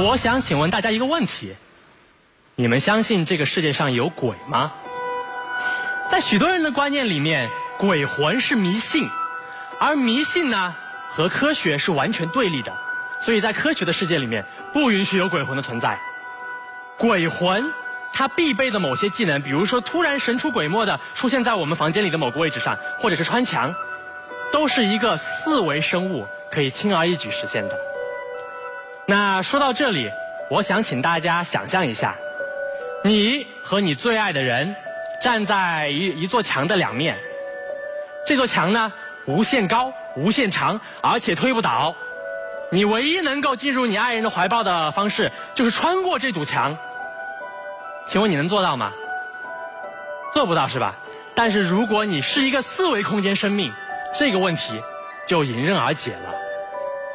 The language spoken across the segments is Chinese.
我想请问大家一个问题：你们相信这个世界上有鬼吗？在许多人的观念里面，鬼魂是迷信，而迷信呢和科学是完全对立的，所以在科学的世界里面不允许有鬼魂的存在。鬼魂它必备的某些技能，比如说突然神出鬼没的出现在我们房间里的某个位置上，或者是穿墙，都是一个四维生物可以轻而易举实现的。那说到这里，我想请大家想象一下，你和你最爱的人站在一一座墙的两面，这座墙呢无限高、无限长，而且推不倒。你唯一能够进入你爱人的怀抱的方式，就是穿过这堵墙。请问你能做到吗？做不到是吧？但是如果你是一个四维空间生命，这个问题就迎刃而解了。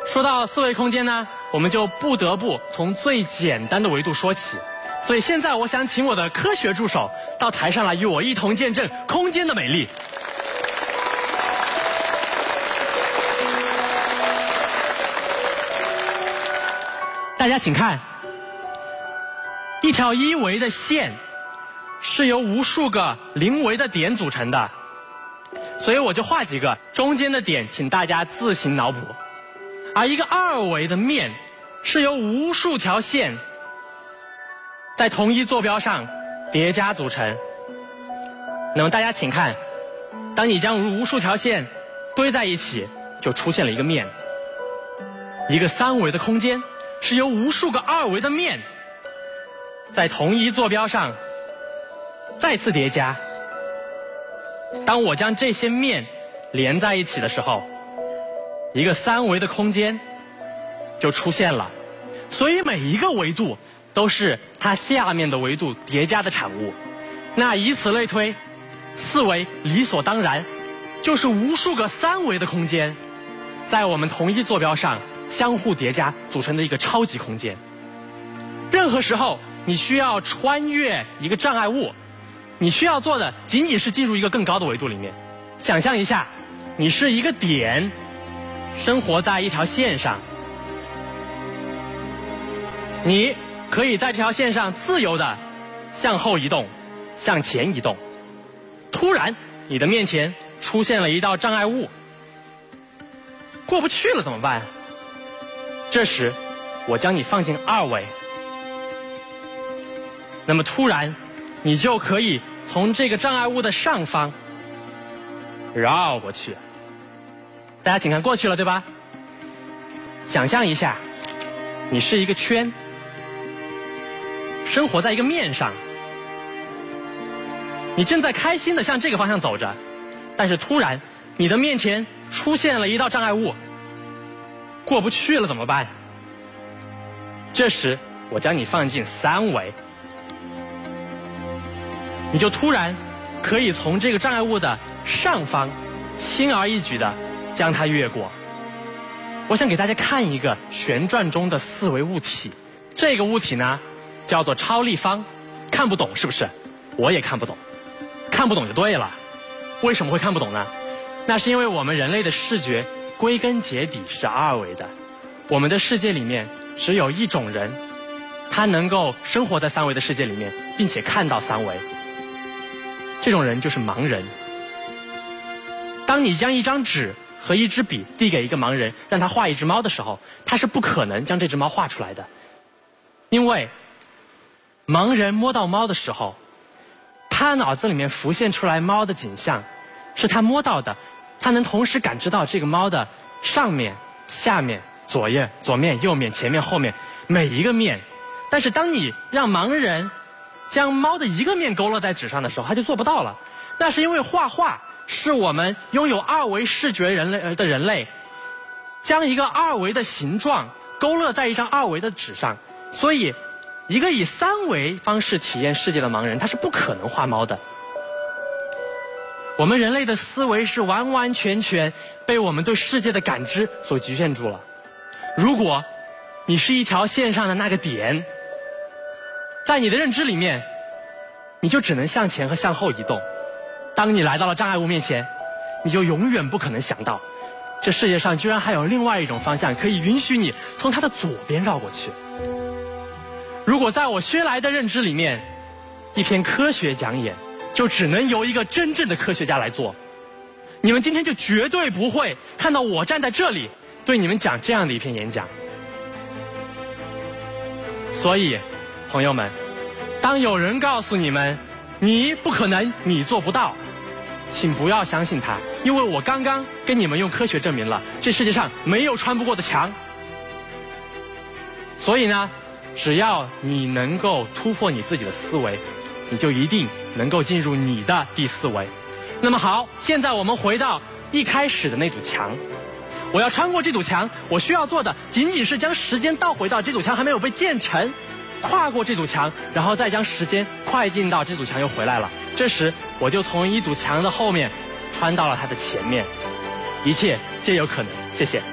说到四维空间呢？我们就不得不从最简单的维度说起，所以现在我想请我的科学助手到台上来，与我一同见证空间的美丽。大家请看，一条一维的线是由无数个零维的点组成的，所以我就画几个中间的点，请大家自行脑补。而一个二维的面是由无数条线在同一坐标上叠加组成。那么大家请看，当你将无数条线堆在一起，就出现了一个面。一个三维的空间是由无数个二维的面在同一坐标上再次叠加。当我将这些面连在一起的时候。一个三维的空间就出现了，所以每一个维度都是它下面的维度叠加的产物。那以此类推，四维理所当然就是无数个三维的空间，在我们同一坐标上相互叠加组成的一个超级空间。任何时候你需要穿越一个障碍物，你需要做的仅仅是进入一个更高的维度里面。想象一下，你是一个点。生活在一条线上，你可以在这条线上自由的向后移动、向前移动。突然，你的面前出现了一道障碍物，过不去了怎么办？这时，我将你放进二维，那么突然，你就可以从这个障碍物的上方绕过去。大家请看，过去了对吧？想象一下，你是一个圈，生活在一个面上，你正在开心的向这个方向走着，但是突然，你的面前出现了一道障碍物，过不去了怎么办？这时，我将你放进三维，你就突然可以从这个障碍物的上方，轻而易举的。将它越过。我想给大家看一个旋转中的四维物体，这个物体呢叫做超立方，看不懂是不是？我也看不懂，看不懂就对了。为什么会看不懂呢？那是因为我们人类的视觉归根结底是二维的，我们的世界里面只有一种人，他能够生活在三维的世界里面，并且看到三维。这种人就是盲人。当你将一张纸。和一支笔递给一个盲人，让他画一只猫的时候，他是不可能将这只猫画出来的，因为盲人摸到猫的时候，他脑子里面浮现出来猫的景象，是他摸到的，他能同时感知到这个猫的上面、下面、左页、左面、右面、前面、后面每一个面，但是当你让盲人将猫的一个面勾勒在纸上的时候，他就做不到了，那是因为画画。是我们拥有二维视觉人类的人类，将一个二维的形状勾勒在一张二维的纸上，所以，一个以三维方式体验世界的盲人，他是不可能画猫的。我们人类的思维是完完全全被我们对世界的感知所局限住了。如果，你是一条线上的那个点，在你的认知里面，你就只能向前和向后移动。当你来到了障碍物面前，你就永远不可能想到，这世界上居然还有另外一种方向可以允许你从它的左边绕过去。如果在我薛来的认知里面，一篇科学讲演就只能由一个真正的科学家来做，你们今天就绝对不会看到我站在这里对你们讲这样的一篇演讲。所以，朋友们，当有人告诉你们你不可能，你做不到，请不要相信他，因为我刚刚跟你们用科学证明了这世界上没有穿不过的墙。所以呢，只要你能够突破你自己的思维，你就一定能够进入你的第四维。那么好，现在我们回到一开始的那堵墙。我要穿过这堵墙，我需要做的仅仅是将时间倒回到这堵墙还没有被建成，跨过这堵墙，然后再将时间快进到这堵墙又回来了。这时，我就从一堵墙的后面穿到了它的前面，一切皆有可能。谢谢。